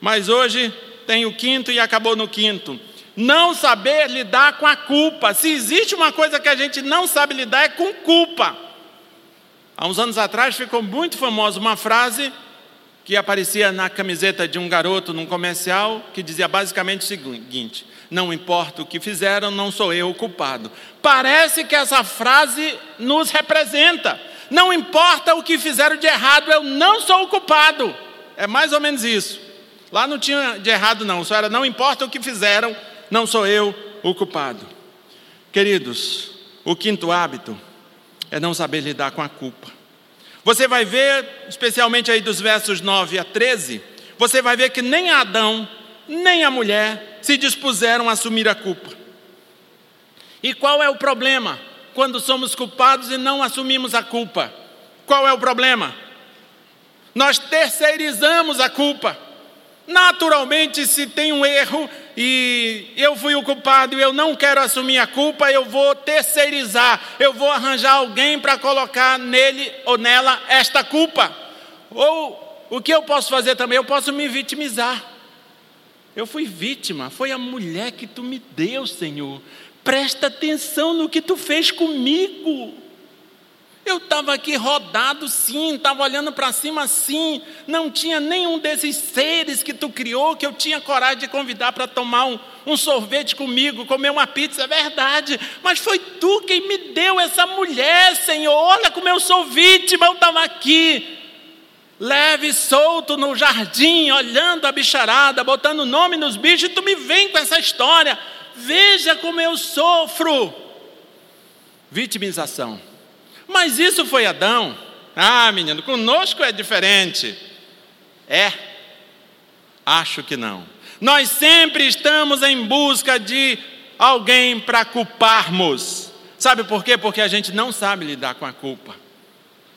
Mas hoje tem o quinto e acabou no quinto. Não saber lidar com a culpa. Se existe uma coisa que a gente não sabe lidar é com culpa. Há uns anos atrás ficou muito famosa uma frase que aparecia na camiseta de um garoto num comercial que dizia basicamente o seguinte: Não importa o que fizeram, não sou eu o culpado. Parece que essa frase nos representa. Não importa o que fizeram de errado, eu não sou o culpado. É mais ou menos isso. Lá não tinha de errado, não. Só era não importa o que fizeram, não sou eu o culpado. Queridos, o quinto hábito é não saber lidar com a culpa. Você vai ver, especialmente aí dos versos 9 a 13, você vai ver que nem Adão, nem a mulher se dispuseram a assumir a culpa. E qual é o problema? quando somos culpados e não assumimos a culpa. Qual é o problema? Nós terceirizamos a culpa. Naturalmente, se tem um erro e eu fui o culpado e eu não quero assumir a culpa, eu vou terceirizar, eu vou arranjar alguém para colocar nele ou nela esta culpa. Ou o que eu posso fazer também? Eu posso me vitimizar. Eu fui vítima, foi a mulher que tu me deu, Senhor. Presta atenção no que tu fez comigo. Eu estava aqui rodado sim, estava olhando para cima sim, não tinha nenhum desses seres que tu criou que eu tinha coragem de convidar para tomar um, um, sorvete comigo, comer uma pizza, é verdade, mas foi tu quem me deu essa mulher, Senhor. Olha como eu sou vítima, eu estava aqui, leve solto no jardim, olhando a bicharada, botando nome nos bichos, e tu me vem com essa história. Veja como eu sofro. Vitimização. Mas isso foi Adão. Ah, menino, conosco é diferente. É? Acho que não. Nós sempre estamos em busca de alguém para culparmos. Sabe por quê? Porque a gente não sabe lidar com a culpa.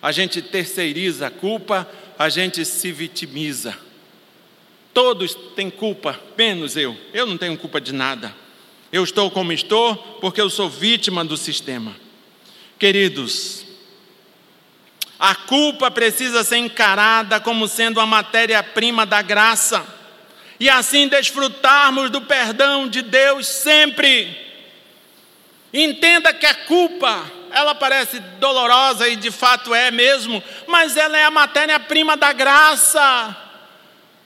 A gente terceiriza a culpa, a gente se vitimiza. Todos têm culpa, menos eu. Eu não tenho culpa de nada. Eu estou como estou porque eu sou vítima do sistema. Queridos, a culpa precisa ser encarada como sendo a matéria-prima da graça, e assim desfrutarmos do perdão de Deus sempre. Entenda que a culpa, ela parece dolorosa e de fato é mesmo, mas ela é a matéria-prima da graça.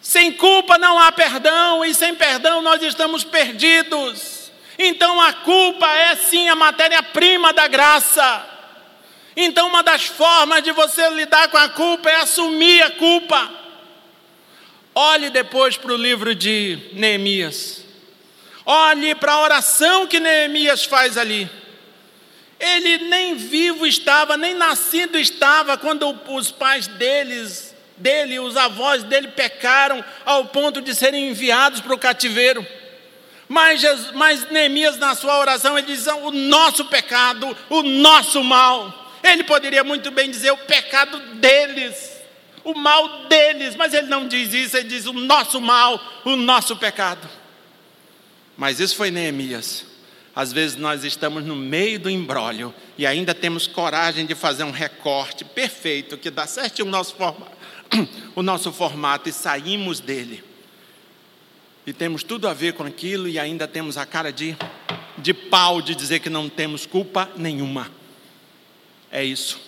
Sem culpa não há perdão, e sem perdão nós estamos perdidos. Então a culpa é sim a matéria-prima da graça. Então uma das formas de você lidar com a culpa é assumir a culpa. Olhe depois para o livro de Neemias. Olhe para a oração que Neemias faz ali. Ele nem vivo estava, nem nascido estava quando os pais deles, dele, os avós dele pecaram ao ponto de serem enviados para o cativeiro. Mas, Jesus, mas Neemias, na sua oração, ele diz: o nosso pecado, o nosso mal. Ele poderia muito bem dizer o pecado deles, o mal deles, mas ele não diz isso, ele diz o nosso mal, o nosso pecado. Mas isso foi Neemias. Às vezes nós estamos no meio do embrólio e ainda temos coragem de fazer um recorte perfeito que dá certo o nosso, [CLEARS THROAT] o nosso formato e saímos dele e temos tudo a ver com aquilo e ainda temos a cara de, de pau de dizer que não temos culpa nenhuma. É isso.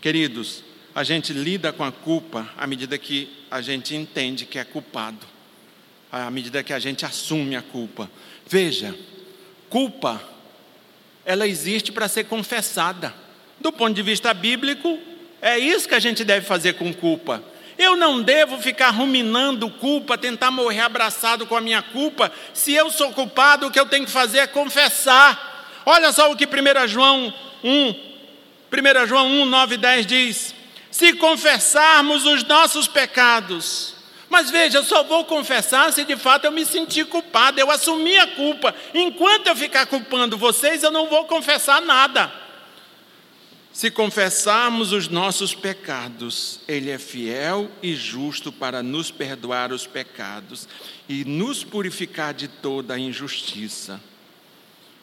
Queridos, a gente lida com a culpa à medida que a gente entende que é culpado, à medida que a gente assume a culpa. Veja, culpa, ela existe para ser confessada. Do ponto de vista bíblico, é isso que a gente deve fazer com culpa. Eu não devo ficar ruminando culpa, tentar morrer abraçado com a minha culpa. Se eu sou culpado, o que eu tenho que fazer é confessar. Olha só o que 1 João 1, 1 João 1, 9 e 10 diz: Se confessarmos os nossos pecados, mas veja, eu só vou confessar se de fato eu me sentir culpado, eu assumir a culpa. Enquanto eu ficar culpando vocês, eu não vou confessar nada. Se confessarmos os nossos pecados, Ele é fiel e justo para nos perdoar os pecados e nos purificar de toda a injustiça.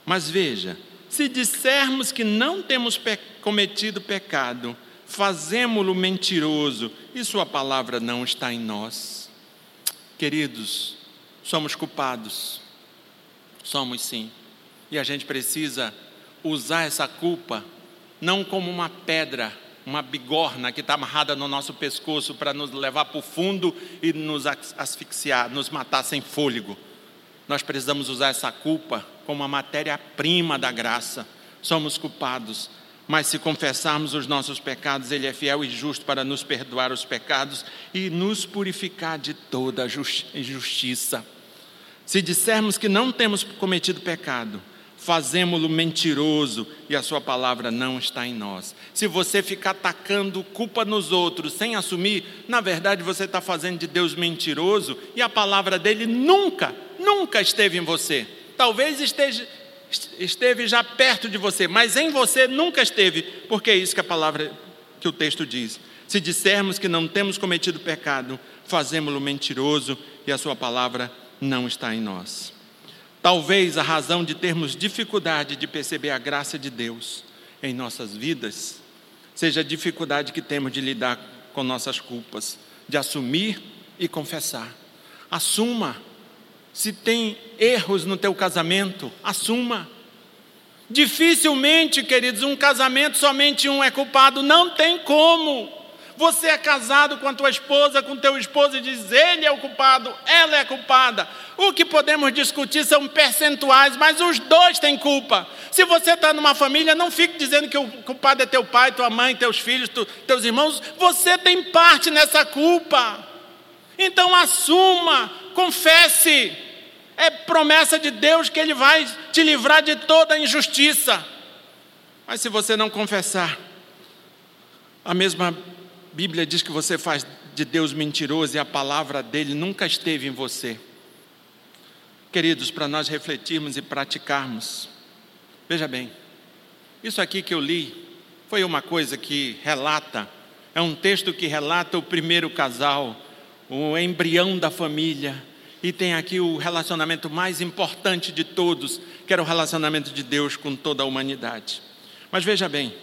Mas veja, se dissermos que não temos pe cometido pecado, fazemo-lo mentiroso e Sua palavra não está em nós. Queridos, somos culpados, somos sim, e a gente precisa usar essa culpa não como uma pedra, uma bigorna que está amarrada no nosso pescoço para nos levar para o fundo e nos asfixiar, nos matar sem fôlego. Nós precisamos usar essa culpa como a matéria-prima da graça. Somos culpados, mas se confessarmos os nossos pecados, Ele é fiel e justo para nos perdoar os pecados e nos purificar de toda injustiça. Se dissermos que não temos cometido pecado, fazemos-lo mentiroso e a sua palavra não está em nós. Se você ficar atacando culpa nos outros sem assumir, na verdade você está fazendo de Deus mentiroso e a palavra dele nunca, nunca esteve em você. Talvez esteja, esteve já perto de você, mas em você nunca esteve, porque é isso que a palavra, que o texto diz. Se dissermos que não temos cometido pecado, fazemos-lo mentiroso e a sua palavra não está em nós. Talvez a razão de termos dificuldade de perceber a graça de Deus em nossas vidas seja a dificuldade que temos de lidar com nossas culpas, de assumir e confessar. Assuma. Se tem erros no teu casamento, assuma. Dificilmente, queridos, um casamento somente um é culpado, não tem como. Você é casado com a tua esposa, com teu esposo e diz: ele é o culpado, ela é a culpada. O que podemos discutir são percentuais, mas os dois têm culpa. Se você está numa família, não fique dizendo que o culpado é teu pai, tua mãe, teus filhos, tu, teus irmãos. Você tem parte nessa culpa. Então assuma, confesse. É promessa de Deus que Ele vai te livrar de toda injustiça. Mas se você não confessar, a mesma Bíblia diz que você faz de Deus mentiroso e a palavra dele nunca esteve em você. Queridos, para nós refletirmos e praticarmos, veja bem, isso aqui que eu li foi uma coisa que relata, é um texto que relata o primeiro casal, o embrião da família, e tem aqui o relacionamento mais importante de todos, que era o relacionamento de Deus com toda a humanidade. Mas veja bem,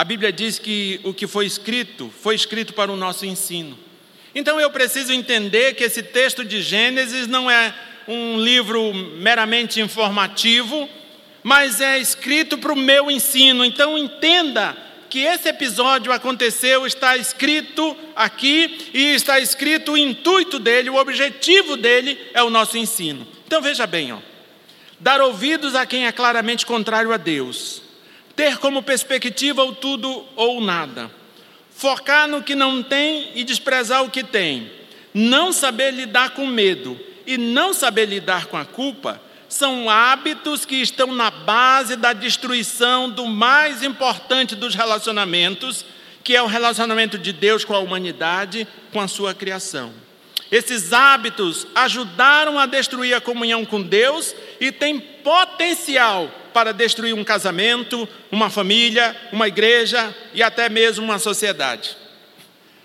a Bíblia diz que o que foi escrito foi escrito para o nosso ensino. Então eu preciso entender que esse texto de Gênesis não é um livro meramente informativo, mas é escrito para o meu ensino. Então entenda que esse episódio aconteceu, está escrito aqui e está escrito o intuito dele, o objetivo dele é o nosso ensino. Então veja bem, ó. Dar ouvidos a quem é claramente contrário a Deus ter como perspectiva o tudo ou nada, focar no que não tem e desprezar o que tem, não saber lidar com medo e não saber lidar com a culpa, são hábitos que estão na base da destruição do mais importante dos relacionamentos, que é o relacionamento de Deus com a humanidade, com a sua criação. Esses hábitos ajudaram a destruir a comunhão com Deus e têm potencial para destruir um casamento, uma família, uma igreja e até mesmo uma sociedade.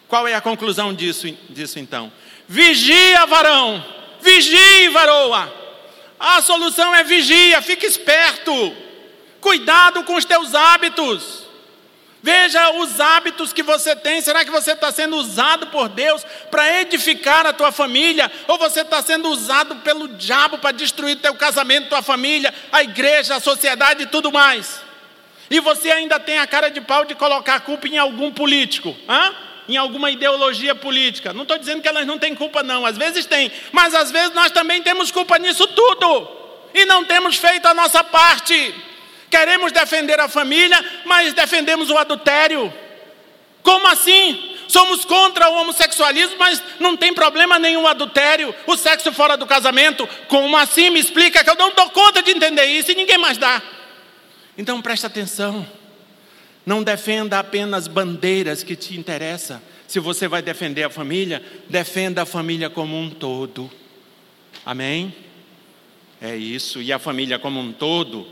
Qual é a conclusão disso, disso então? Vigia, varão! Vigie, varoa! A solução é vigia, fique esperto! Cuidado com os teus hábitos! Veja os hábitos que você tem. Será que você está sendo usado por Deus para edificar a tua família? Ou você está sendo usado pelo diabo para destruir teu casamento, tua família, a igreja, a sociedade e tudo mais? E você ainda tem a cara de pau de colocar a culpa em algum político, hã? em alguma ideologia política. Não estou dizendo que elas não têm culpa, não. Às vezes tem, mas às vezes nós também temos culpa nisso tudo. e não temos feito a nossa parte. Queremos defender a família, mas defendemos o adultério. Como assim? Somos contra o homossexualismo, mas não tem problema nenhum adultério, o sexo fora do casamento. Como assim? Me explica que eu não dou conta de entender isso e ninguém mais dá. Então presta atenção. Não defenda apenas bandeiras que te interessam. Se você vai defender a família, defenda a família como um todo. Amém? É isso. E a família como um todo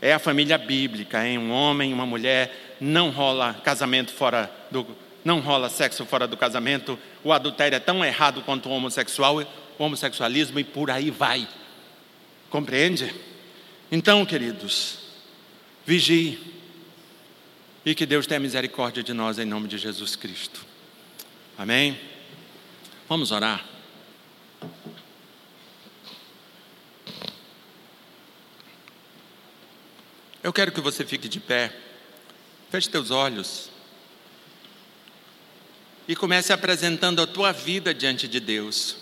é a família bíblica, hein? Um homem, uma mulher, não rola casamento fora do não rola sexo fora do casamento, o adultério é tão errado quanto o homossexual, o homossexualismo e por aí vai. Compreende? Então, queridos, vigie e que Deus tenha misericórdia de nós em nome de Jesus Cristo. Amém? Vamos orar. Eu quero que você fique de pé, feche teus olhos e comece apresentando a tua vida diante de Deus.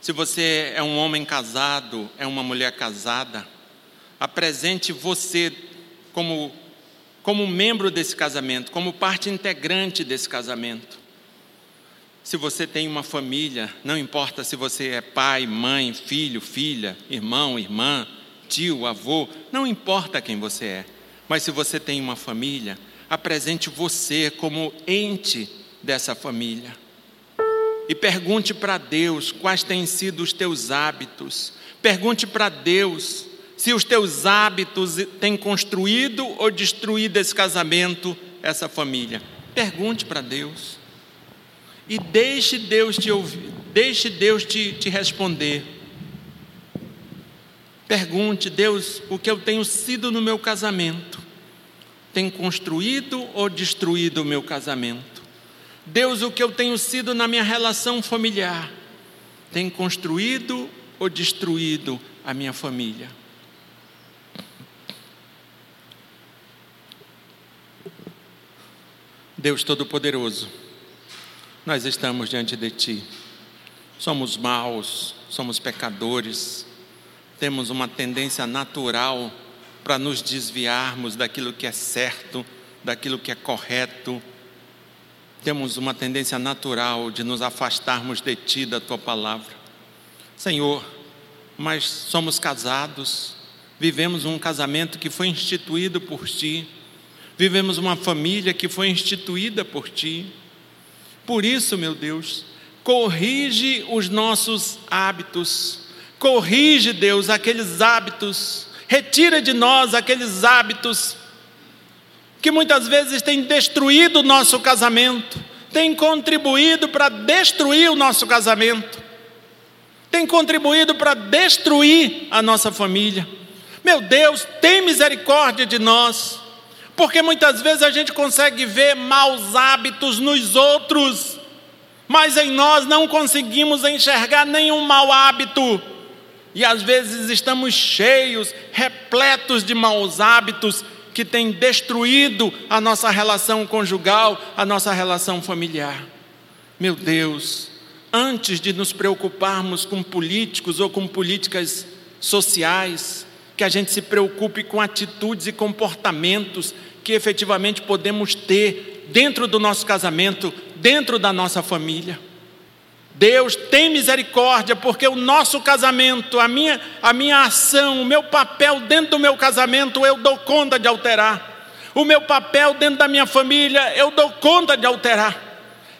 Se você é um homem casado, é uma mulher casada, apresente você como, como membro desse casamento, como parte integrante desse casamento. Se você tem uma família, não importa se você é pai, mãe, filho, filha, irmão, irmã, tio, avô, não importa quem você é, mas se você tem uma família, apresente você como ente dessa família. E pergunte para Deus quais têm sido os teus hábitos. Pergunte para Deus se os teus hábitos têm construído ou destruído esse casamento, essa família. Pergunte para Deus. E deixe Deus te ouvir, deixe Deus te, te responder. Pergunte, Deus, o que eu tenho sido no meu casamento? Tem construído ou destruído o meu casamento? Deus, o que eu tenho sido na minha relação familiar, tem construído ou destruído a minha família? Deus Todo-Poderoso, nós estamos diante de Ti. Somos maus, somos pecadores, temos uma tendência natural para nos desviarmos daquilo que é certo, daquilo que é correto temos uma tendência natural de nos afastarmos de Ti, da Tua palavra. Senhor, mas somos casados, vivemos um casamento que foi instituído por Ti, vivemos uma família que foi instituída por Ti. Por isso, meu Deus, corrige os nossos hábitos, corrige, Deus, aqueles hábitos, retira de nós aqueles hábitos que muitas vezes tem destruído o nosso casamento, tem contribuído para destruir o nosso casamento, tem contribuído para destruir a nossa família. Meu Deus, tem misericórdia de nós, porque muitas vezes a gente consegue ver maus hábitos nos outros, mas em nós não conseguimos enxergar nenhum mau hábito. E às vezes estamos cheios, repletos de maus hábitos que tem destruído a nossa relação conjugal, a nossa relação familiar. Meu Deus, antes de nos preocuparmos com políticos ou com políticas sociais, que a gente se preocupe com atitudes e comportamentos que efetivamente podemos ter dentro do nosso casamento, dentro da nossa família. Deus tem misericórdia, porque o nosso casamento, a minha, a minha ação, o meu papel dentro do meu casamento, eu dou conta de alterar. O meu papel dentro da minha família, eu dou conta de alterar.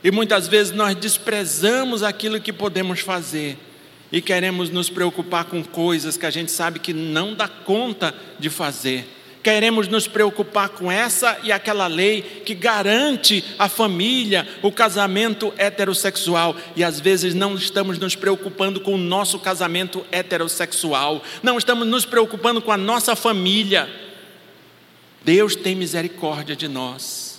E muitas vezes nós desprezamos aquilo que podemos fazer e queremos nos preocupar com coisas que a gente sabe que não dá conta de fazer queremos nos preocupar com essa e aquela lei que garante a família, o casamento heterossexual, e às vezes não estamos nos preocupando com o nosso casamento heterossexual, não estamos nos preocupando com a nossa família. Deus tem misericórdia de nós,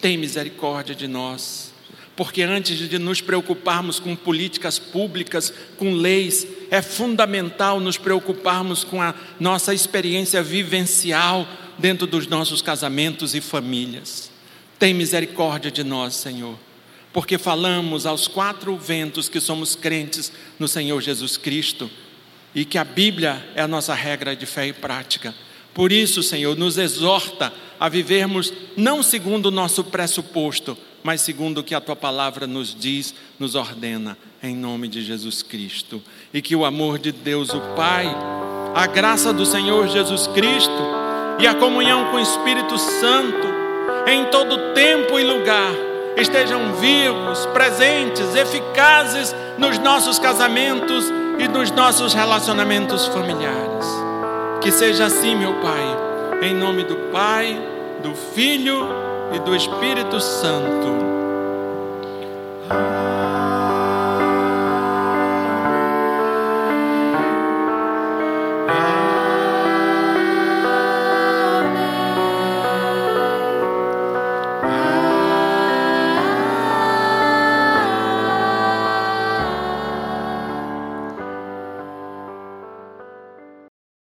tem misericórdia de nós. Porque antes de nos preocuparmos com políticas públicas, com leis, é fundamental nos preocuparmos com a nossa experiência vivencial dentro dos nossos casamentos e famílias. Tem misericórdia de nós, Senhor, porque falamos aos quatro ventos que somos crentes no Senhor Jesus Cristo e que a Bíblia é a nossa regra de fé e prática. Por isso, Senhor, nos exorta a vivermos não segundo o nosso pressuposto, mas segundo o que a tua palavra nos diz, nos ordena, em nome de Jesus Cristo. E que o amor de Deus, o Pai, a graça do Senhor Jesus Cristo e a comunhão com o Espírito Santo, em todo tempo e lugar, estejam vivos, presentes, eficazes nos nossos casamentos e nos nossos relacionamentos familiares. Que seja assim, meu Pai, em nome do Pai, do Filho e do Espírito Santo.